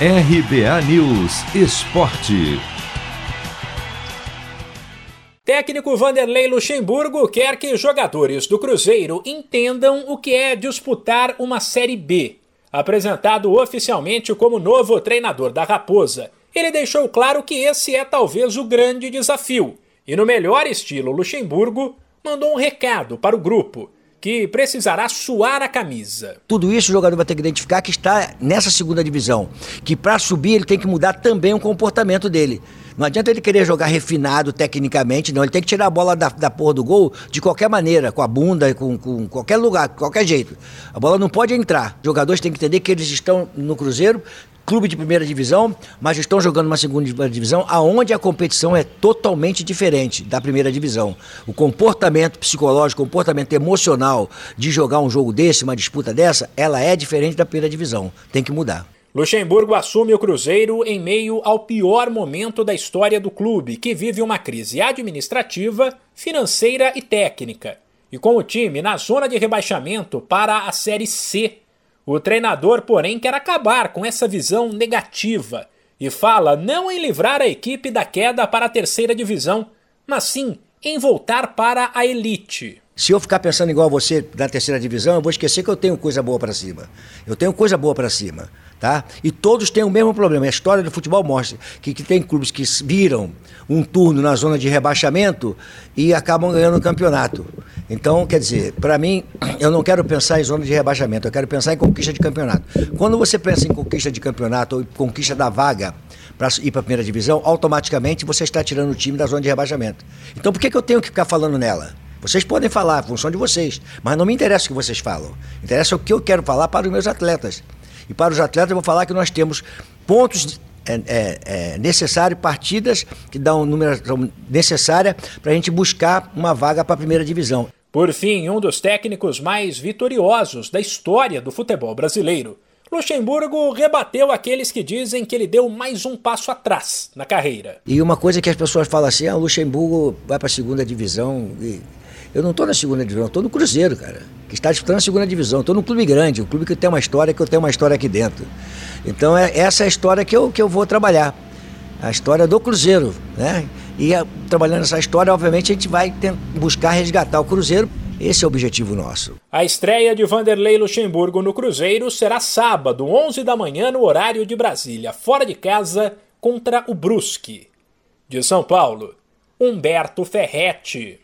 RBA News Esporte. Técnico Vanderlei Luxemburgo quer que jogadores do Cruzeiro entendam o que é disputar uma Série B. Apresentado oficialmente como novo treinador da Raposa, ele deixou claro que esse é talvez o grande desafio e, no melhor estilo Luxemburgo, mandou um recado para o grupo que precisará suar a camisa. Tudo isso o jogador vai ter que identificar que está nessa segunda divisão, que para subir ele tem que mudar também o comportamento dele. Não adianta ele querer jogar refinado tecnicamente, não. Ele tem que tirar a bola da, da porra do gol de qualquer maneira, com a bunda, com, com qualquer lugar, qualquer jeito. A bola não pode entrar. Os jogadores têm que entender que eles estão no Cruzeiro clube de primeira divisão, mas estão jogando uma segunda divisão, aonde a competição é totalmente diferente da primeira divisão. O comportamento psicológico, o comportamento emocional de jogar um jogo desse, uma disputa dessa, ela é diferente da primeira divisão. Tem que mudar. Luxemburgo assume o Cruzeiro em meio ao pior momento da história do clube, que vive uma crise administrativa, financeira e técnica. E com o time na zona de rebaixamento para a Série C o treinador, porém, quer acabar com essa visão negativa e fala não em livrar a equipe da queda para a terceira divisão, mas sim em voltar para a elite. Se eu ficar pensando igual você na terceira divisão, eu vou esquecer que eu tenho coisa boa para cima. Eu tenho coisa boa para cima tá? E todos têm o mesmo problema. A história do futebol mostra que, que tem clubes que viram um turno na zona de rebaixamento e acabam ganhando o campeonato. Então, quer dizer, para mim, eu não quero pensar em zona de rebaixamento, eu quero pensar em conquista de campeonato. Quando você pensa em conquista de campeonato ou conquista da vaga para ir para a primeira divisão, automaticamente você está tirando o time da zona de rebaixamento. Então, por que, que eu tenho que ficar falando nela? Vocês podem falar, função de vocês, mas não me interessa o que vocês falam. Interessa o que eu quero falar para os meus atletas. E para os atletas, eu vou falar que nós temos pontos é, é, é, necessários, partidas que dão um numeração necessária para a gente buscar uma vaga para a primeira divisão. Por fim, um dos técnicos mais vitoriosos da história do futebol brasileiro. Luxemburgo rebateu aqueles que dizem que ele deu mais um passo atrás na carreira. E uma coisa que as pessoas falam assim: ah, o Luxemburgo vai para a segunda divisão. E eu não estou na segunda divisão, estou no Cruzeiro, cara, que está disputando a segunda divisão. Estou num clube grande, um clube que tem uma história, que eu tenho uma história aqui dentro. Então, é, essa é a história que eu, que eu vou trabalhar. A história do Cruzeiro, né? E a, trabalhando essa história, obviamente, a gente vai buscar resgatar o Cruzeiro. Esse é o objetivo nosso. A estreia de Vanderlei Luxemburgo no Cruzeiro será sábado, 11 da manhã, no horário de Brasília, fora de casa, contra o Brusque. De São Paulo, Humberto Ferretti.